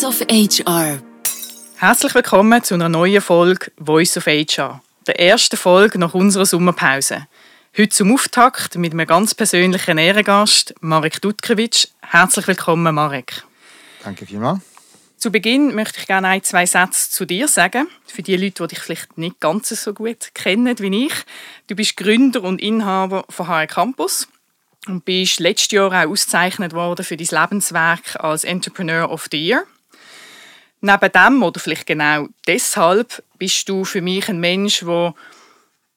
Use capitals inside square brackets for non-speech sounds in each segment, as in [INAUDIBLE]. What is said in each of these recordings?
Voice of HR. Herzlich willkommen zu einer neuen Folge Voice of HR, der ersten Folge nach unserer Sommerpause. Heute zum Auftakt mit einem ganz persönlichen Ehrengast, Marek Dutkiewicz. Herzlich willkommen, Marek. Danke vielmals. Zu Beginn möchte ich gerne ein, zwei Sätze zu dir sagen. Für die Leute, die dich vielleicht nicht ganz so gut kennen wie ich. Du bist Gründer und Inhaber von HR Campus und bist letztes Jahr auch ausgezeichnet worden für dein Lebenswerk als Entrepreneur of the Year. Neben dem, oder vielleicht genau deshalb, bist du für mich ein Mensch, der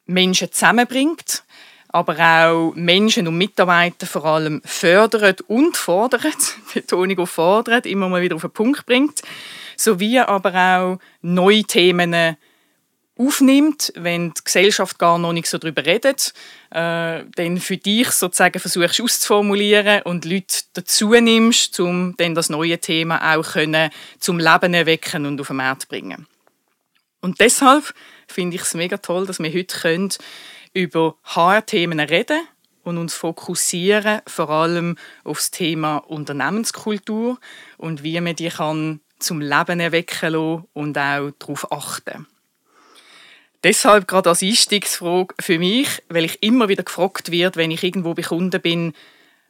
Menschen zusammenbringt, aber auch Menschen und Mitarbeiter vor allem fördert und fordert, [LAUGHS] Betonung auf fordert, immer mal wieder auf den Punkt bringt, sowie aber auch neue Themen aufnimmt, wenn die Gesellschaft gar noch nicht so darüber redet, äh, dann für dich sozusagen versuchst auszuformulieren und Leute dazu nimmst, um dann das neue Thema auch können zum Leben erwecken und auf den Markt bringen. Und deshalb finde ich es mega toll, dass wir heute können über HR-Themen reden und uns fokussieren vor allem auf das Thema Unternehmenskultur und wie man die kann zum Leben erwecken lassen und auch darauf achten. Deshalb gerade als Einstiegsfrage für mich, weil ich immer wieder gefragt wird, wenn ich irgendwo bei Kunden bin,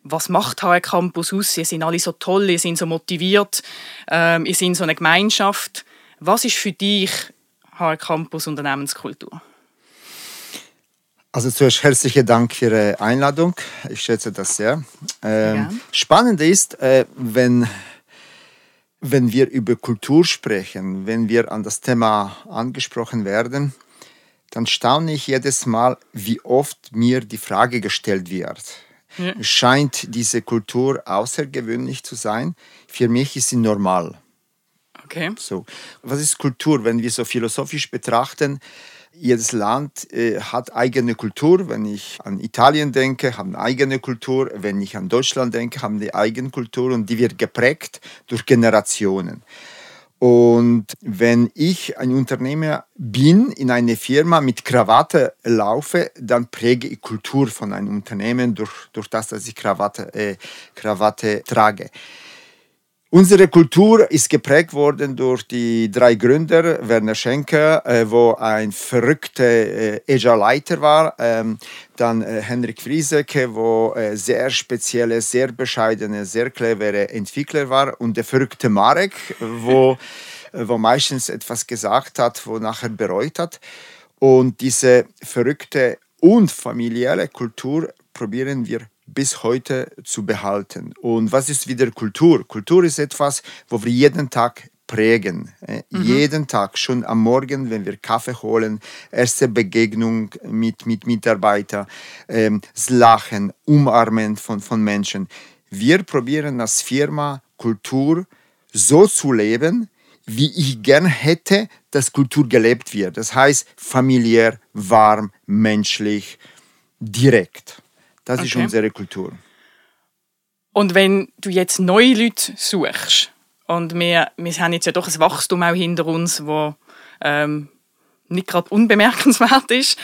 was macht HR Campus aus? Ihr sind alle so toll, ihr sind so motiviert, ähm, ihr sind so eine Gemeinschaft. Was ist für dich HR Campus Unternehmenskultur? Also zuerst herzlichen Dank für Ihre Einladung. Ich schätze das sehr. Ähm, spannend ist, äh, wenn, wenn wir über Kultur sprechen, wenn wir an das Thema angesprochen werden, dann staune ich jedes Mal, wie oft mir die Frage gestellt wird. Ja. Scheint diese Kultur außergewöhnlich zu sein? Für mich ist sie normal. Okay. So. Was ist Kultur? Wenn wir so philosophisch betrachten, jedes Land äh, hat eigene Kultur. Wenn ich an Italien denke, haben eigene Kultur. Wenn ich an Deutschland denke, haben die eigene Kultur und die wird geprägt durch Generationen. Und wenn ich ein Unternehmer bin, in eine Firma mit Krawatte laufe, dann präge ich Kultur von einem Unternehmen durch, durch das, dass ich Krawatte, äh, Krawatte trage. Unsere Kultur ist geprägt worden durch die drei Gründer, Werner Schenker, äh, wo ein verrückter äh, Agile-Leiter war, ähm, dann äh, Henrik Frieseke, wo äh, sehr spezielle, sehr bescheidene, sehr clevere Entwickler war und der verrückte Marek, wo, [LAUGHS] wo meistens etwas gesagt hat, wo nachher bereut hat. Und diese verrückte und familiäre Kultur probieren wir bis heute zu behalten. Und was ist wieder Kultur? Kultur ist etwas, wo wir jeden Tag prägen. Äh, mhm. Jeden Tag, schon am Morgen, wenn wir Kaffee holen, erste Begegnung mit, mit Mitarbeitern, ähm, das Lachen, Umarmen von, von Menschen. Wir probieren als Firma Kultur so zu leben, wie ich gern hätte, dass Kultur gelebt wird. Das heißt familiär, warm, menschlich, direkt. Das okay. ist unsere Kultur. Und wenn du jetzt neue Leute suchst, und wir, wir haben jetzt ja doch ein Wachstum auch hinter uns, wo ähm, nicht gerade unbemerkenswert ist.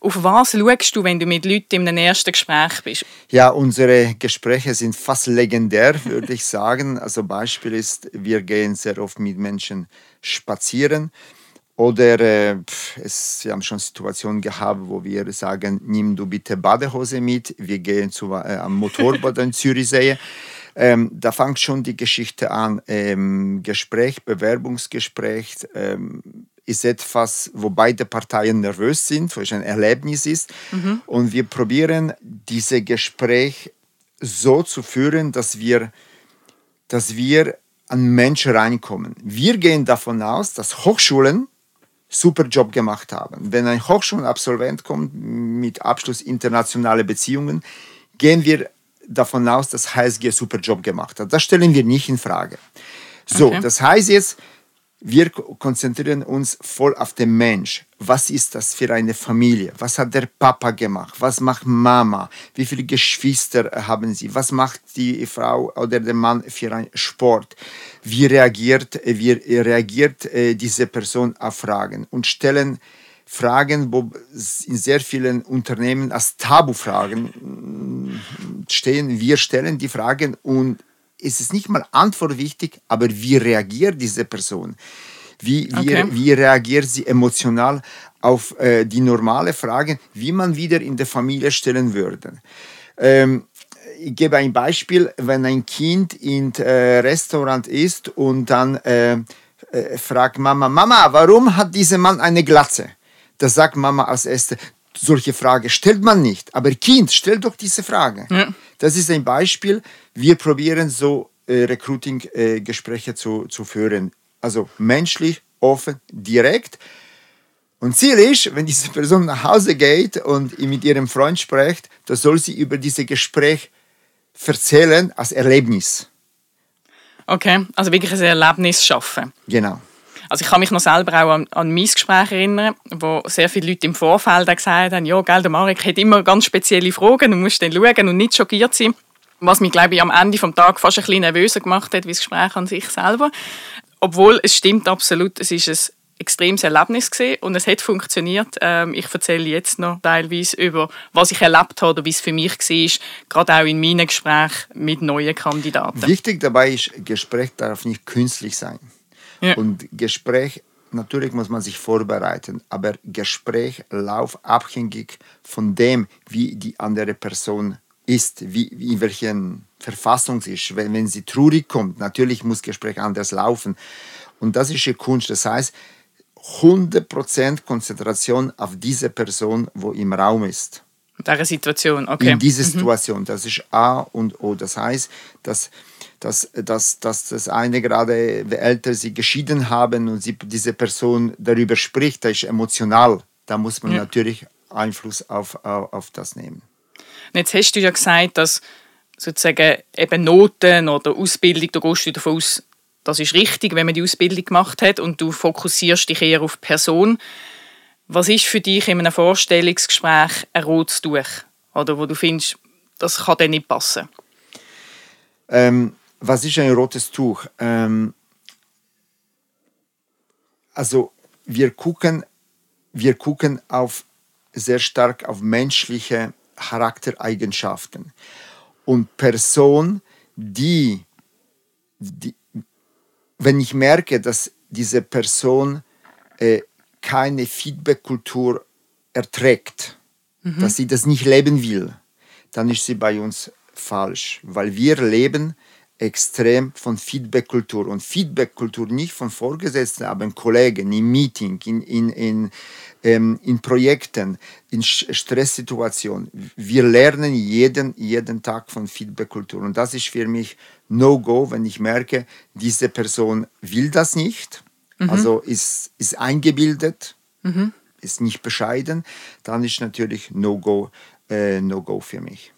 Auf was schaust du, wenn du mit Leuten in einem ersten Gespräch bist? Ja, unsere Gespräche sind fast legendär, [LAUGHS] würde ich sagen. Also Beispiel ist, wir gehen sehr oft mit Menschen spazieren. Oder äh, es, wir haben schon Situationen gehabt, wo wir sagen, nimm du bitte Badehose mit, wir gehen zu, äh, am Motorbad in Zürichsee. Ähm, da fängt schon die Geschichte an. Ähm, Gespräch, Bewerbungsgespräch ähm, ist etwas, wo beide Parteien nervös sind, wo es ein Erlebnis ist. Mhm. Und wir probieren, diese Gespräch so zu führen, dass wir, dass wir an Menschen reinkommen. Wir gehen davon aus, dass Hochschulen super Job gemacht haben. Wenn ein Hochschulabsolvent kommt mit Abschluss internationale Beziehungen, gehen wir davon aus, dass HSG super Job gemacht hat. Das stellen wir nicht in Frage. So, okay. das heißt jetzt, wir konzentrieren uns voll auf den Mensch. Was ist das für eine Familie? Was hat der Papa gemacht? Was macht Mama? Wie viele Geschwister haben sie? Was macht die Frau oder der Mann für einen Sport? Wie reagiert, wie reagiert äh, diese Person auf Fragen? Und stellen Fragen, wo in sehr vielen Unternehmen als Tabufragen stehen. Wir stellen die Fragen und ist es nicht mal Antwort wichtig, aber wie reagiert diese Person? Wie, wie, Okay. wie reagiert sie emotional auf äh, die normale Frage, wie man wieder in der Familie stellen würde? Ähm, ich gebe ein Beispiel, wenn ein Kind in äh, Restaurant ist und dann äh, äh, fragt Mama, Mama, warum hat dieser Mann eine Glatze? Da sagt Mama als erste, solche Frage stellt man nicht. Aber Kind, stell doch diese Frage. Ja. Das ist ein Beispiel. Wir probieren so äh, Recruiting-Gespräche zu, zu führen. Also menschlich, offen, direkt. Und Ziel ist, wenn diese Person nach Hause geht und mit ihrem Freund spricht, da soll sie über dieses Gespräch erzählen als Erlebnis. Okay, also wirklich ein Erlebnis schaffen. Genau. Also ich kann mich noch selber auch an, an mein Gespräch erinnern, wo sehr viele Leute im Vorfeld gesagt haben, ja, gell, der Marek hat immer ganz spezielle Fragen und musst dann schauen und nicht schockiert sein. Was mich, glaube ich, am Ende des Tages fast ein bisschen nervöser gemacht hat, wie das Gespräch an sich selber. Obwohl, es stimmt absolut, es ist ein extremes Erlebnis gewesen und es hat funktioniert. Ähm, ich erzähle jetzt noch teilweise über, was ich erlebt habe oder wie es für mich war, gerade auch in meinen Gesprächen mit neuen Kandidaten. Wichtig dabei ist, Gespräch darf nicht künstlich sein. Ja. Und Gespräch, natürlich muss man sich vorbereiten, aber Gespräch läuft abhängig von dem, wie die andere Person ist, wie, in welchen Verfassung sie ist. Wenn, wenn sie traurig kommt, natürlich muss Gespräch anders laufen. Und das ist die Kunst. Das heißt, 100% Konzentration auf diese Person, wo im Raum ist In dieser Situation, okay. in dieser Situation. Das ist A und O. Das heißt, dass, dass, dass, dass das eine gerade die Eltern sie geschieden haben und sie, diese Person darüber spricht, das ist emotional. Da muss man Ja. natürlich Einfluss auf, auf, auf das nehmen. Und jetzt hast du ja gesagt, dass sozusagen eben Noten oder Ausbildung, da gehst du davon aus, das ist richtig, wenn man die Ausbildung gemacht hat und du fokussierst dich eher auf die Person. Was ist für dich in einem Vorstellungsgespräch ein rotes Tuch? Oder wo du findest, das kann dir nicht passen? Ähm, was ist ein rotes Tuch? Ähm, also wir gucken, wir gucken auf, sehr stark auf menschliche Charaktereigenschaften. Und Person, die, die wenn ich merke, dass diese Person äh, keine Feedback-Kultur erträgt, dass sie das nicht leben will, dann ist sie bei uns falsch, weil wir leben extrem von Feedback-Kultur und Feedback-Kultur nicht von Vorgesetzten, aber in Kollegen, im Meeting, in, in, in, ähm, in Projekten, in Stresssituationen. Wir lernen jeden, jeden Tag von Feedback-Kultur und das ist für mich No-Go, wenn ich merke, diese Person will das nicht, also ist, ist eingebildet, ist nicht bescheiden, dann ist natürlich No-Go äh, No-Go für mich.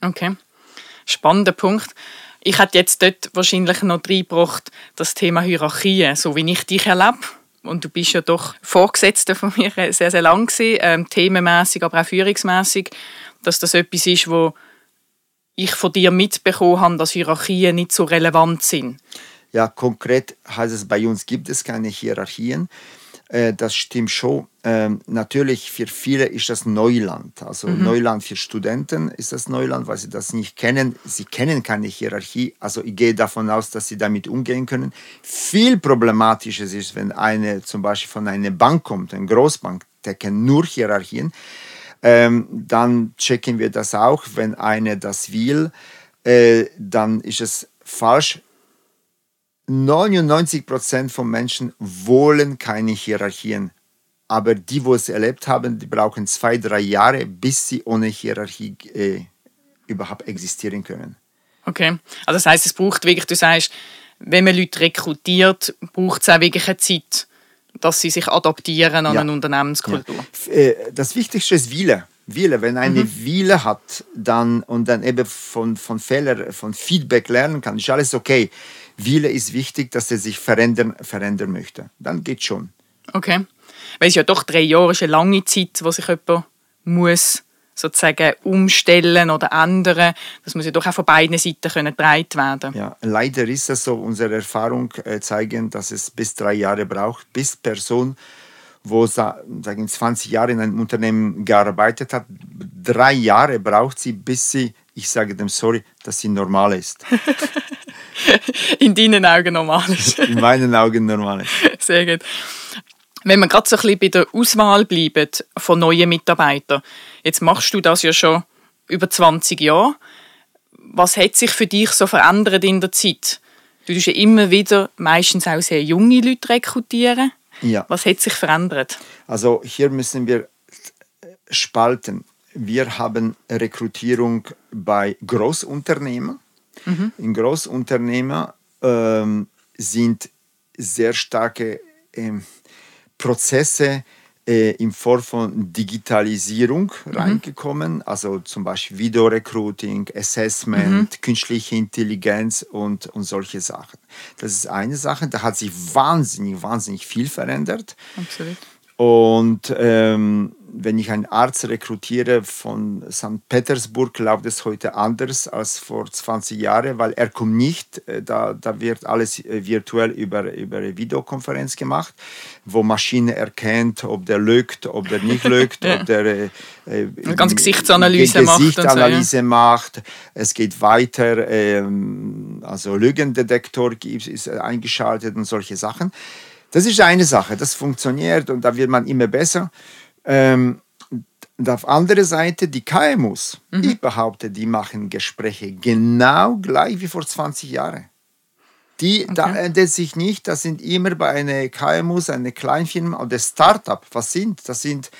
Okay. Spannender Punkt. Ich hätte jetzt dort wahrscheinlich noch reingebracht, das Thema Hierarchie, so wie ich dich erlebe. Und du bist ja doch Vorgesetzter von mir sehr, sehr lang gewesen, ähm, themenmässig, aber auch führungsmässig, dass das etwas ist, wo ich von dir mitbekommen habe, dass Hierarchien nicht so relevant sind. Ja, konkret heißt es, bei uns gibt es keine Hierarchien. Äh, Das stimmt schon. Ähm, natürlich für viele ist das Neuland. Also Neuland für Studenten ist das Neuland, weil sie das nicht kennen. Sie kennen keine Hierarchie. Also ich gehe davon aus, dass sie damit umgehen können. Viel problematischer ist, wenn eine zum Beispiel von einer Bank kommt, eine Großbank, der kennt nur Hierarchien. Ähm, dann checken wir das auch. Wenn eine das will, äh, dann ist es falsch. 99% von Menschen wollen keine Hierarchien. Aber die, die es erlebt haben, die brauchen zwei, drei Jahre, bis sie ohne Hierarchie äh, überhaupt existieren können. Okay. Also das heißt, es braucht wirklich, du sagst, wenn man Leute rekrutiert, braucht es auch wirklich eine Zeit, dass sie sich adaptieren an Ja. eine Unternehmenskultur. F- äh, Das Wichtigste ist Wille. Wille. Wenn eine Wille hat dann, und dann eben von, von Fehlern, von Feedback lernen kann, ist alles okay. Wille ist wichtig, dass er sich verändern, verändern möchte. Dann geht schon. Okay. Weil es ja doch drei Jahre ist eine lange Zeit, wo sich jemand muss sozusagen umstellen oder ändern. Das muss ja doch auch von beiden Seiten können getragen werden. Ja, leider ist es so, unsere Erfahrung äh, zeigen, dass es bis drei Jahre braucht, bis Person, wo sa- sagen 20 Jahre in einem Unternehmen gearbeitet hat, drei Jahre braucht sie, bis sie, ich sage dem sorry, dass sie normal ist. [LAUGHS] In deinen Augen normal ist. [LAUGHS] In meinen Augen normal ist. Sehr gut. Wenn wir gerade so ein bisschen bei der Auswahl bleiben von neuen Mitarbeitern, jetzt machst du das ja schon über 20 Jahre. Was hat sich für dich so verändert in der Zeit? Du tust ja immer wieder meistens auch sehr junge Leute rekrutieren. Ja. Was hat sich verändert? Also hier müssen wir spalten. Wir haben Rekrutierung bei Großunternehmen. Mhm. In Großunternehmen ähm, sind sehr starke ähm, Prozesse in Form von Digitalisierung mhm. reingekommen, also zum Beispiel Videorecruiting, Assessment, mhm. künstliche Intelligenz und, und solche Sachen. Das ist eine Sache, da hat sich wahnsinnig, wahnsinnig viel verändert. Absolut. Und ähm, wenn ich einen Arzt rekrutiere von St. Petersburg, läuft es heute anders als vor 20 Jahren, weil er kommt nicht, äh, da, da wird alles äh, virtuell über, über eine Videokonferenz gemacht, wo Maschine erkennt, ob der lügt, ob der nicht lügt, [LAUGHS] ja. ob der äh, eine ganze Gesichtsanalyse, Gesichtsanalyse so, ja. macht. Es geht weiter, ähm, also Lügendetektor ist eingeschaltet und solche Sachen. Das ist eine Sache, das funktioniert und da wird man immer besser. Ähm, und auf der anderen Seite die KMUs. Mhm. Ich behaupte, die machen Gespräche genau gleich wie vor 20 Jahren. Die, okay. Da ändert sich nicht, das sind immer bei einer KMUs, eine Kleinfirma oder Startup. Was sind? Das sind,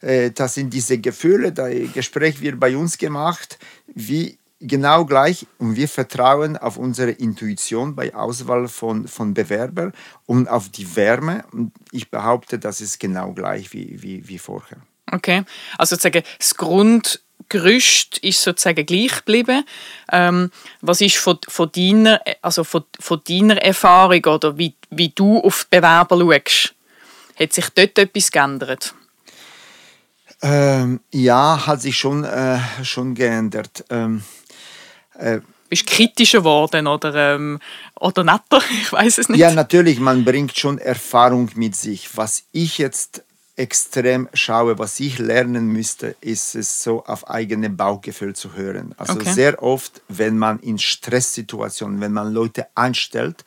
äh, das sind diese Gefühle, das Gespräch wird bei uns gemacht, wie genau gleich und wir vertrauen auf unsere Intuition bei Auswahl von, von Bewerbern und auf die Wärme. Und ich behaupte, das ist genau gleich wie, wie, wie vorher. Okay, also sozusagen das Grundgerüst ist sozusagen gleich geblieben. Ähm, was ist von, von, deiner, also von, von deiner Erfahrung oder wie, wie du auf Bewerber schaust? Hat sich dort etwas geändert? Ähm, ja, hat sich schon, äh, schon geändert. Ähm, äh, bist kritischer geworden oder, ähm, oder netter? [LAUGHS] Ich weiß es nicht. Ja, natürlich, man bringt schon Erfahrung mit sich. Was ich jetzt extrem schaue, was ich lernen müsste, ist es so auf eigene Bauchgefühl zu hören. Also okay. sehr oft, wenn man in Stresssituationen, wenn man Leute einstellt,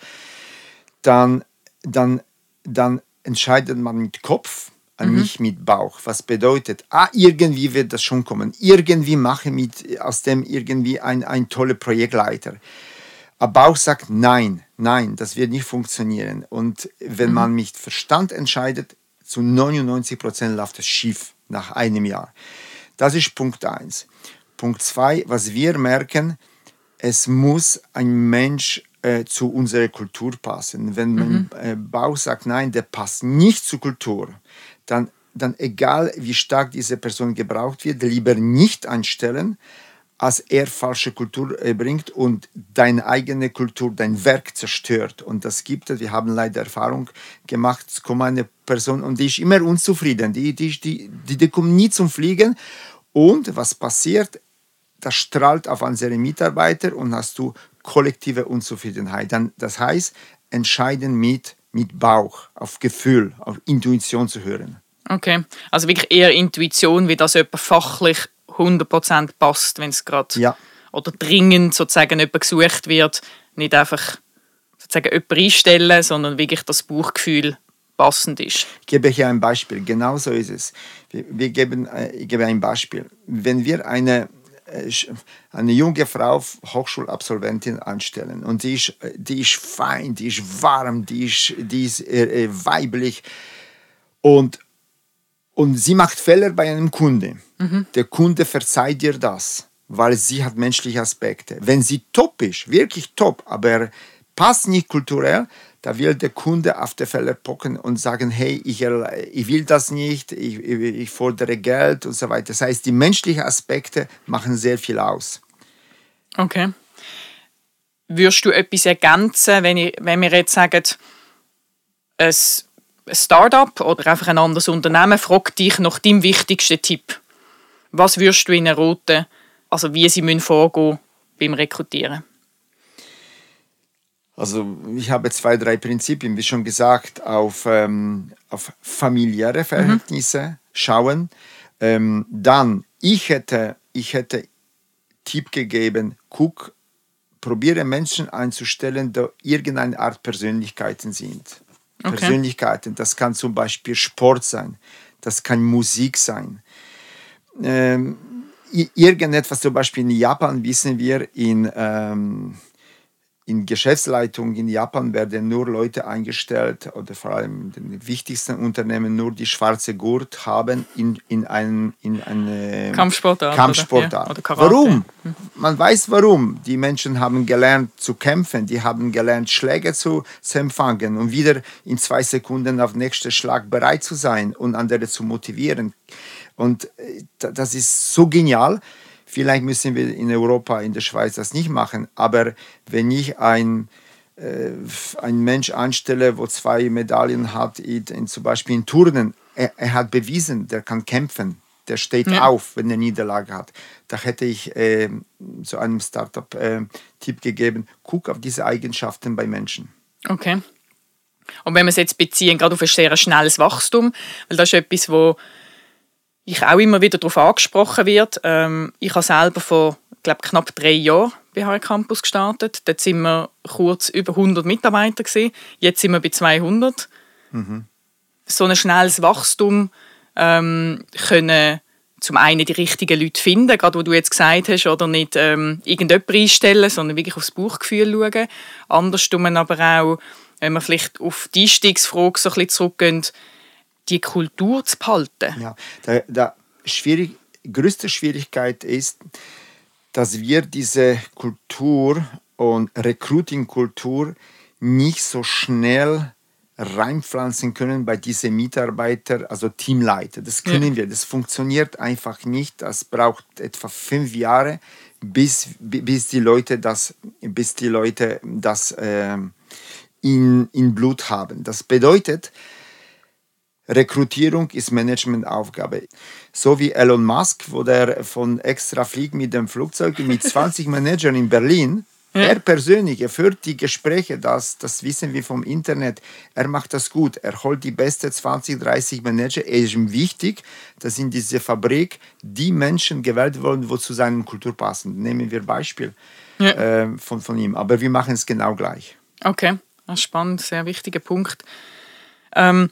dann, dann, dann entscheidet man mit Kopf mhm. nicht mit Bauch. Was bedeutet, ah, irgendwie wird das schon kommen. Irgendwie mache mit aus dem irgendwie ein, ein toller Projektleiter. Aber Bauch sagt nein, nein, das wird nicht funktionieren. Und wenn mhm. man mit Verstand entscheidet, zu 99 Prozent läuft es schief nach einem Jahr. Das ist Punkt 1. Punkt 2, was wir merken, es muss ein Mensch äh, zu unserer Kultur passen. Wenn mhm. mein äh, Bauch sagt, nein, der passt nicht zur Kultur, dann, dann egal wie stark diese Person gebraucht wird, lieber nicht einstellen, als er falsche Kultur äh, bringt und deine eigene Kultur, dein Werk zerstört. Und das gibt es. Wir haben leider Erfahrung gemacht, es kommt eine Person und die ist immer unzufrieden. Die, die, die, die, die kommt nie zum Fliegen. Und was passiert? Das strahlt auf unsere Mitarbeiter und hast du kollektive Unzufriedenheit. Dann, das heißt, entscheiden mit mit Bauch, auf Gefühl, auf Intuition zu hören. Okay, also wirklich eher Intuition, wie das jemand fachlich 100% passt, wenn es gerade ja. oder dringend sozusagen jemand gesucht wird, nicht einfach sozusagen jemanden einstellen, sondern wirklich das Bauchgefühl passend ist. Ich gebe hier ein Beispiel, genau so ist es. Wir, wir geben, äh, ich gebe ein Beispiel. Wenn wir eine eine junge Frau, Hochschulabsolventin anstellen. Und die ist, die ist fein, die ist warm, die ist, die ist äh, äh, weiblich. Und, und sie macht Fehler bei einem Kunde. Mhm. Der Kunde verzeiht ihr das, weil sie hat menschliche Aspekte. Wenn sie top ist, wirklich top, aber passt nicht kulturell, da will der Kunde auf der Fälle pocken und sagen, hey, ich, ich will das nicht, ich, ich, fordere Geld und so weiter. Das heißt, die menschlichen Aspekte machen sehr viel aus. Okay. Würdest du etwas ergänzen, wenn, ich, wenn wir jetzt sagen, ein Startup oder einfach ein anderes Unternehmen fragt dich nach deinem wichtigsten Tipp? Was würdest du ihnen raten, also wie sie vorgehen beim Rekrutieren? Also ich habe zwei, drei Prinzipien, wie schon gesagt, auf, ähm, auf familiäre Verhältnisse mhm. schauen. Ähm, dann, ich hätte, ich hätte Tipp gegeben, guck probiere Menschen einzustellen, die irgendeine Art Persönlichkeiten sind. Okay. Persönlichkeiten, das kann zum Beispiel Sport sein, das kann Musik sein. Ähm, irgendetwas, zum Beispiel in Japan wissen wir, in, ähm, in Geschäftsleitung in Japan werden nur Leute eingestellt oder vor allem in den wichtigsten Unternehmen nur die schwarze Gurt haben in, in, ein, in eine Kampfsportart. Kampfsportart. Oder, ja, oder warum? Man weiß warum. Die Menschen haben gelernt zu kämpfen, die haben gelernt Schläge zu, zu empfangen und wieder in zwei Sekunden auf den nächsten Schlag bereit zu sein und andere zu motivieren. Und äh, das ist so genial. Vielleicht müssen wir in Europa, in der Schweiz das nicht machen, aber wenn ich ein, äh, ein Mensch anstelle, wo zwei Medaillen hat, in, in zum Beispiel in Turnen, er, er, hat bewiesen, der kann kämpfen, der steht ja. auf, wenn er Niederlage hat. Da hätte ich äh, zu einem Startup äh, Tipp gegeben, guck auf diese Eigenschaften bei Menschen. Okay. Und wenn wir es jetzt beziehen, gerade auf ein sehr schnelles Wachstum, weil das ist etwas, wo ich auch immer wieder darauf angesprochen wird. Ähm, ich habe selber vor glaub, knapp drei Jahren bei HR Campus gestartet. Dort sind wir kurz über 100 Mitarbeiter gewesen. Jetzt sind wir bei 200. Mhm. So ein schnelles Wachstum ähm, können zum einen die richtigen Leute finden, gerade wo du jetzt gesagt hast, oder nicht ähm, irgendjemand einstellen, sondern wirklich aufs Bauchgefühl schauen. Andersrum aber auch, wenn wir vielleicht auf die Einstiegsfrage so ein bisschen zurückgehen, die Kultur zu behalten? Ja, der, der schwierig, größte Schwierigkeit ist, dass wir diese Kultur und Recruiting-Kultur nicht so schnell reinpflanzen können bei diesen Mitarbeitern, also Teamleiter. Das können ja. wir, das funktioniert einfach nicht. Das braucht etwa fünf Jahre, bis, bis die Leute das, bis die Leute das äh, in, in Blut haben. Das bedeutet, Rekrutierung ist Managementaufgabe. So wie Elon Musk, wo der von extra fliegt mit dem Flugzeug mit [LAUGHS] 20 Managern in Berlin. Ja. Er persönlich, er führt die Gespräche, das, das wissen wir vom Internet. Er macht das gut. Er holt die besten 20, 30 Manager. Er ist ihm wichtig, dass in diese Fabrik die Menschen gewählt wurden, die zu seiner Kultur passen. Nehmen wir Beispiel ja. äh, von, von ihm. Aber wir machen es genau gleich. Okay, spannend, sehr wichtiger Punkt. Ähm,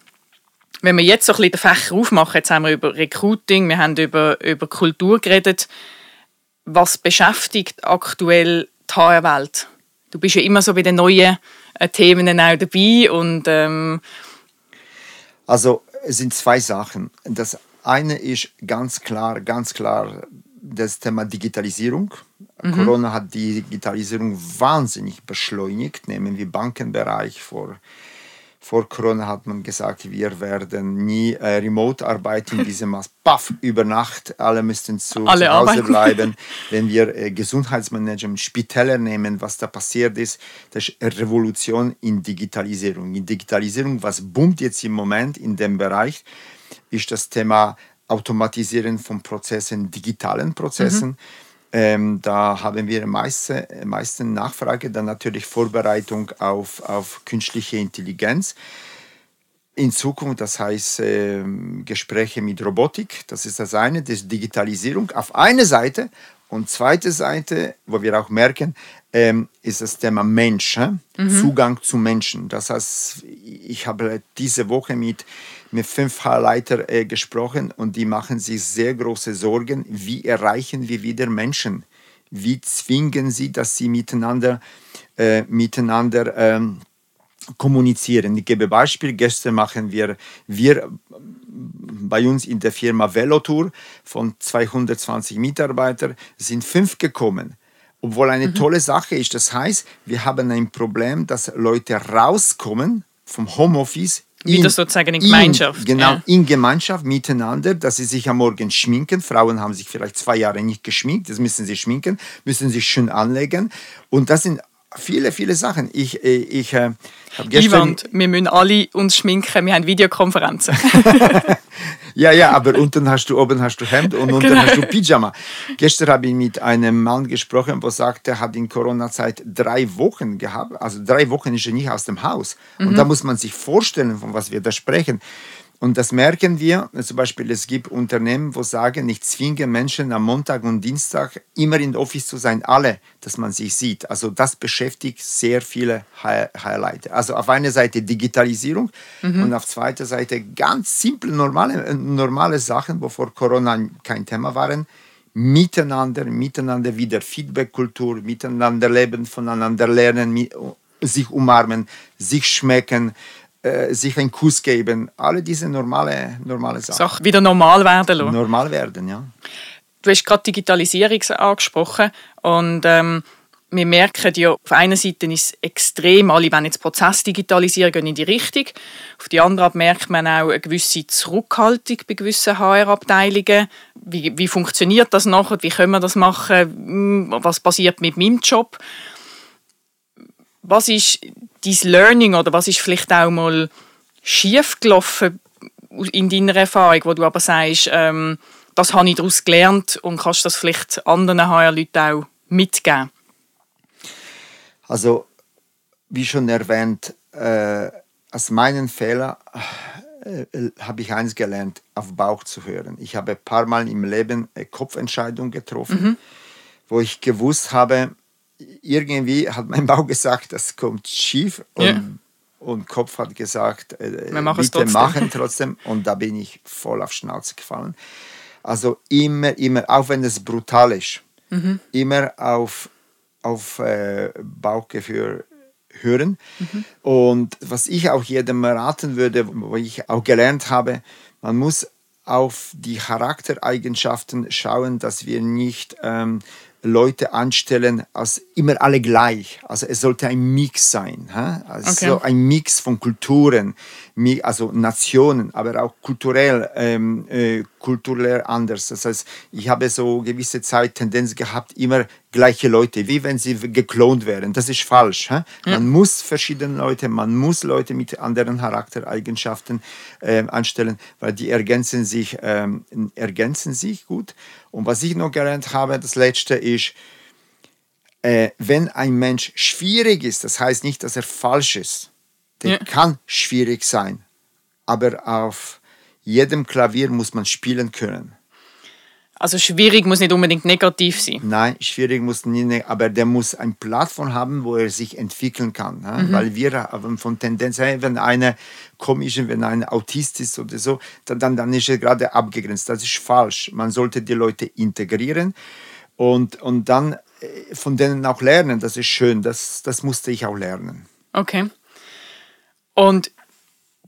wenn wir jetzt so ein bisschen den Fächer aufmachen, jetzt haben wir über Recruiting, wir haben über, über Kultur geredet. Was beschäftigt aktuell die HR-Welt? Du bist ja immer so bei den neuen äh, Themen auch dabei und ähm also es sind zwei Sachen. Das eine ist ganz klar, ganz klar das Thema Digitalisierung. Mhm. Corona hat die Digitalisierung wahnsinnig beschleunigt. Nehmen wir Bankenbereich vor vor Corona hat man gesagt, wir werden nie äh, remote arbeiten, diese Maß, paff, über Nacht, alle müssten zu, alle zu Hause arbeiten. bleiben. Wenn wir äh, Gesundheitsmanagement, Spitäler nehmen, was da passiert ist, das ist eine Revolution in Digitalisierung. In Digitalisierung, was boomt jetzt im Moment in dem Bereich, ist das Thema Automatisieren von Prozessen, digitalen Prozessen. Mhm ähm, da haben wir meiste, meisten Nachfrage, dann natürlich Vorbereitung auf, auf künstliche Intelligenz. In Zukunft, das heißt äh, Gespräche mit Robotik, das ist das eine, das ist Digitalisierung auf einer Seite und zweite Seite, wo wir auch merken, ähm, ist das Thema Mensch, mhm. Zugang zu Menschen. Das heißt, ich habe diese Woche mit mit fünf Leitern äh, gesprochen und die machen sich sehr große Sorgen, wie erreichen wir wieder Menschen? Wie zwingen sie, dass sie miteinander, äh, miteinander ähm, kommunizieren? Ich gebe Beispiel, gestern machen wir, wir bei uns in der Firma Velotour von 220 Mitarbeitern sind fünf gekommen obwohl eine mhm. tolle Sache ist. Das heißt, wir haben ein Problem, dass Leute rauskommen vom Homeoffice wieder sozusagen in Gemeinschaft. In, genau, ja. in Gemeinschaft miteinander, dass sie sich am Morgen schminken. Frauen haben sich vielleicht zwei Jahre nicht geschminkt, das müssen sie schminken, müssen sich schön anlegen. Und das sind viele, viele Sachen. Ich, äh, ich, äh, gestern... Ivan, wir müssen alle uns schminken, wir haben Videokonferenzen. [LAUGHS] [LAUGHS] ja, ja, aber unten hast du, oben hast du Hemd und unten genau. hast du Pyjama. Gestern habe ich mit einem Mann gesprochen, der sagte, er hat in Corona-Zeit drei Wochen gehabt, also drei Wochen ist er nicht aus dem Haus. Mhm. Und da muss man sich vorstellen, von was wir da sprechen. Und das merken wir, zum Beispiel es gibt Unternehmen, wo sagen, ich zwinge Menschen am Montag und Dienstag immer in Office zu sein, alle, dass man sich sieht. Also das beschäftigt sehr viele Highlights. Also auf einer Seite Digitalisierung mhm. und auf zweiter Seite ganz simple, normale, normale Sachen, wo vor Corona kein Thema waren. Miteinander, miteinander wieder Feedback-Kultur, miteinander leben, voneinander lernen, sich umarmen, sich schmecken, äh, sich einen Kuss geben. Alle diese normale, normale Sachen. Sachen wieder normal werden lassen. Normal werden, ja. Du hast gerade Digitalisierung angesprochen und ähm, wir merken ja, auf einer Seite ist es extrem, alle wollen jetzt Prozess digitalisieren, gehen in die Richtung. Auf die andere Seite merkt man auch eine gewisse Zurückhaltung bei gewissen HR-Abteilungen. Wie, wie funktioniert das nachher? Wie können wir das machen? Hm, was passiert mit meinem Job? Was ist dein Learning oder was ist vielleicht auch mal schief gelaufen in deiner Erfahrung, wo du aber sagst, ähm, das habe ich daraus gelernt und kannst das vielleicht anderen HR-Leuten auch mitgeben? Also, wie schon erwähnt, äh, aus meinen Fehlern äh, habe ich eins gelernt, auf Bauch zu hören. Ich habe ein paar Mal im Leben eine Kopfentscheidung getroffen, mhm. wo ich gewusst habe, irgendwie hat mein Bauch gesagt, das kommt schief und, yeah. und Kopf hat gesagt, äh, Wir bitte trotzdem. machen trotzdem und da bin ich voll auf Schnauze gefallen. Also immer, immer, auch wenn es brutal ist, mhm. immer auf, auf äh, Bauchgefühl hören. Mhm. Und was ich auch jedem raten würde, wo ich auch gelernt habe, man muss auf die Charaktereigenschaften schauen, dass wir nicht ähm, Leute anstellen als immer alle gleich. Also es sollte ein Mix sein. Also okay. ein Mix von Kulturen, also Nationen, aber auch kulturell, ähm, äh, kulturell anders. Das heißt, ich habe so gewisse Zeit Tendenz gehabt, immer gleiche Leute, wie wenn sie geklont wären. Das ist falsch. Ja. Man muss verschiedene Leute, man muss Leute mit anderen Charaktereigenschaften äh, anstellen, weil die ergänzen sich, ähm, ergänzen sich gut. Und was ich noch gelernt habe, das letzte ist, äh, wenn ein Mensch schwierig ist, das heißt nicht, dass er falsch ist. Der ja. kann schwierig sein, aber auf jedem Klavier muss man spielen können. Also schwierig muss nicht unbedingt negativ sein. Nein, schwierig muss nicht, ne-, aber der muss eine Plattform haben, wo er sich entwickeln kann. Mhm. Weil wir haben von Tendenz, wenn einer komisch ist, wenn einer Autist ist oder so, dann, dann ist er gerade abgegrenzt. Das ist falsch. Man sollte die Leute integrieren und, und dann äh, von denen auch lernen. Das ist schön. Das, das musste ich auch lernen. Okay. Und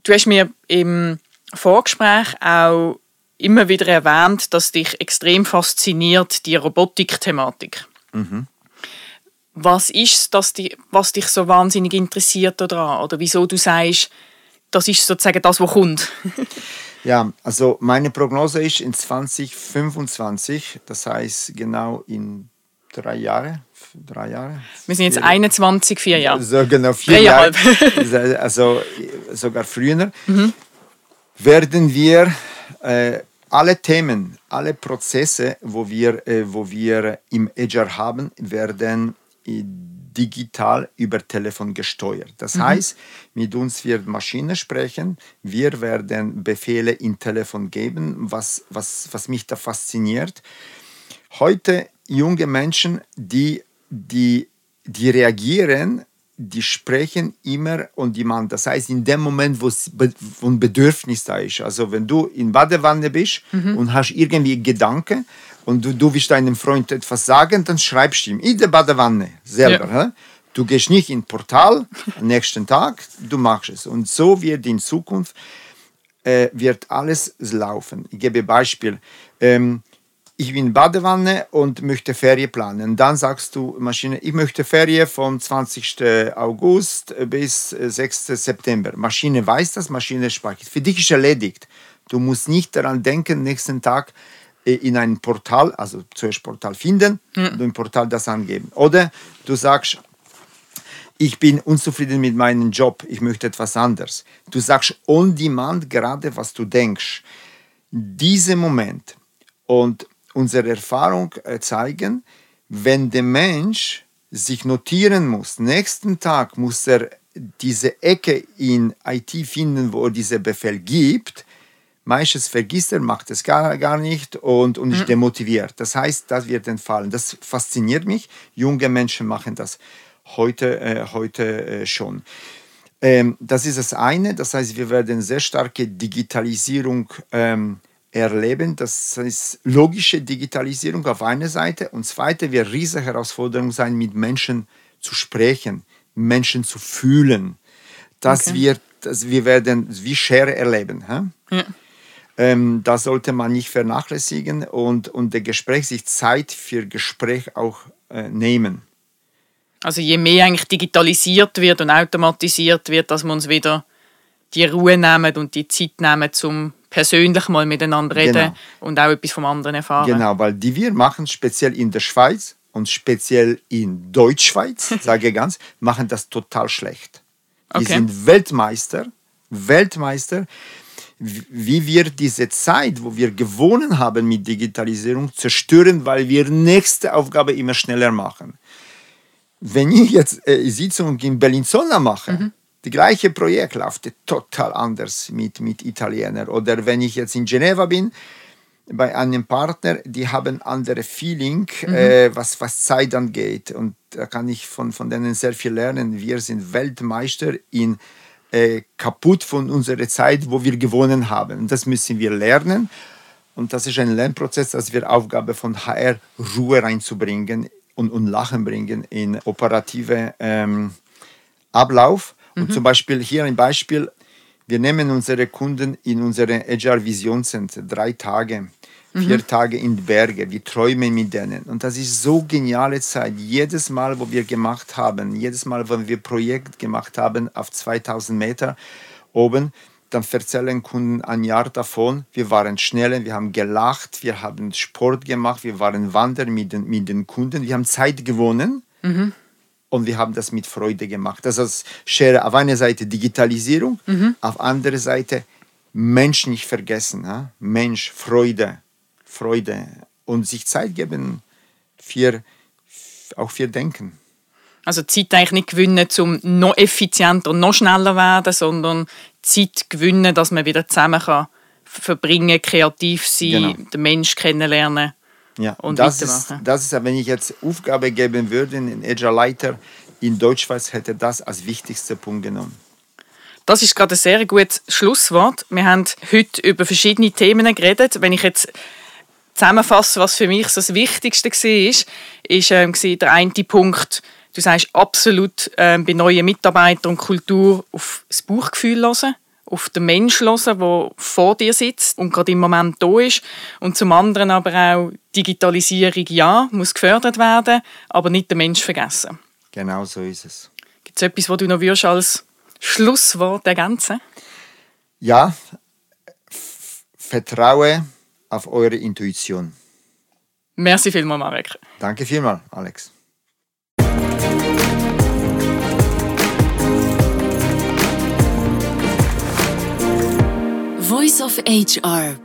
du hast mir im Vorgespräch auch immer wieder erwähnt, dass dich extrem fasziniert die Robotik-Thematik. Mhm. Was ist das, was dich so wahnsinnig interessiert daran? Oder wieso du sagst, das ist sozusagen das, was kommt? [LAUGHS] ja, also meine Prognose ist in 2025, das heißt genau in drei Jahre, drei Jahre. Wir sind jetzt vier, 21, vier Jahre. So genau vier Jahre, [LAUGHS] also sogar früher, mhm. Werden wir äh, alle Themen, alle Prozesse, wo wir, äh, wo wir im Azure haben, werden äh, digital über Telefon gesteuert. Das mhm. heißt, mit uns wird Maschine sprechen, wir werden Befehle in Telefon geben, was, was, was mich da fasziniert. Heute junge Menschen, die, die, die reagieren die sprechen immer on demand. Das heißt, in dem Moment, wo ein Bedürfnis da ist. Also wenn du in Badewanne bist mhm. und hast irgendwie Gedanken und du, du willst deinem Freund etwas sagen, dann schreibst du ihm in der Badewanne selber. Ja. Du gehst nicht in Portal am nächsten Tag, du machst es. Und so wird in Zukunft äh, wird alles laufen. Ich gebe Beispiel. Ähm, ich bin in Badewanne und möchte Ferien planen. Dann sagst du Maschine, ich möchte Ferien vom 20. August bis 6. September. Maschine weiß das, Maschine speichert. Für dich ist erledigt. Du musst nicht daran denken, nächsten Tag äh, in ein Portal, also zuerst Portal finden mhm. und im Portal das angeben. Oder du sagst, ich bin unzufrieden mit meinem Job, ich möchte etwas anderes. Du sagst on demand gerade, was du denkst. Dieser Moment und unsere Erfahrung äh, zeigen, wenn der Mensch sich notieren muss, nächsten Tag muss er diese Ecke in IT finden, wo er diesen Befehl gibt, Meistens vergisst er, macht es gar, gar nicht und, und ist mhm. demotiviert. Das heißt, das wird entfallen. Das fasziniert mich. Junge Menschen machen das heute, äh, heute äh, schon. Ähm, das ist das eine. Das heißt, wir werden sehr starke Digitalisierung ähm, erleben. Das ist logische Digitalisierung auf einer Seite. Und zweite wird riesige Herausforderung sein, mit Menschen zu sprechen, Menschen zu fühlen. Das okay. wird, das, wir werden wie Schere erleben. Ja. Ähm, das sollte man nicht vernachlässigen und, und der Gespräch, sich Zeit für Gespräch auch äh, nehmen. Also je mehr eigentlich digitalisiert wird und automatisiert wird, dass wir uns wieder die Ruhe nehmen und die Zeit nehmen, um persönlich mal miteinander reden genau. und auch etwas vom anderen erfahren. Genau, weil die wir machen, speziell in der Schweiz und speziell in Deutschschweiz, [LAUGHS] sage ich ganz, machen das total schlecht. Die okay. sind Weltmeister, Weltmeister, wie wir diese Zeit, wo wir gewonnen haben mit Digitalisierung, zerstören, weil wir nächste Aufgabe immer schneller machen. Wenn ich jetzt äh, Sitzung in Berlin-Zollner mache, mhm die gleiche Projekt läuft total anders mit, mit Italienern. Oder wenn ich jetzt in Geneva bin, bei einem Partner, die haben andere Feeling, mhm. äh, was, was Zeit angeht. Und da kann ich von, von denen sehr viel lernen. Wir sind Weltmeister in äh, kaputt von unserer Zeit, wo wir gewonnen haben. Und das müssen wir lernen. Und das ist ein Lernprozess, das wir Aufgabe von HR Ruhe reinzubringen und, und Lachen bringen in operative ähm, Ablauf. Und mhm. zum Beispiel hier ein Beispiel, wir nehmen unsere Kunden in unsere Agile Vision Center drei Tage, vier mhm. Tage in die Berge, wir träumen mit denen. Und das ist so geniale Zeit. Jedes Mal, wo wir gemacht haben, jedes Mal, wo wir Projekt gemacht haben auf 2000 Meter oben, dann erzählen Kunden ein Jahr davon, wir waren schneller, wir haben gelacht, wir haben Sport gemacht, wir waren wandern mit den, mit den Kunden, wir haben Zeit gewonnen. Mhm und wir haben das mit Freude gemacht. Das ist Schere auf einer Seite Digitalisierung, mhm. auf der anderen Seite Mensch nicht vergessen. Ja? Mensch, Freude, Freude und sich Zeit geben für, auch für Denken. Also Zeit eigentlich nicht gewinnen, um noch effizienter und noch schneller zu werden, sondern Zeit gewinnen, dass man wieder zusammen kann verbringen, kreativ sein, genau. den Menschen kennenlernen ja, und das ist, das ist, wenn ich jetzt Aufgabe geben würde, in Agile Leiter in Deutschschweiz hätte das als wichtigster Punkt genommen. Das ist gerade ein sehr gutes Schlusswort. Wir haben heute über verschiedene Themen geredet. Wenn ich jetzt zusammenfasse, was für mich so das Wichtigste war, ist ähm, der eine Punkt, du sagst absolut ähm, bei neuen Mitarbeitern und Kultur auf das Bauchgefühl hören auf den Menschen hören, der vor dir sitzt und gerade im Moment da ist. Und zum anderen aber auch Digitalisierung, ja, muss gefördert werden, aber nicht den Mensch vergessen. Genau so ist es. Gibt es etwas, was du noch würdest als Schlusswort ergänzen Ja, vertraue auf eure Intuition. Merci vielmals, Marek. Danke vielmals, Alex. Voice of HR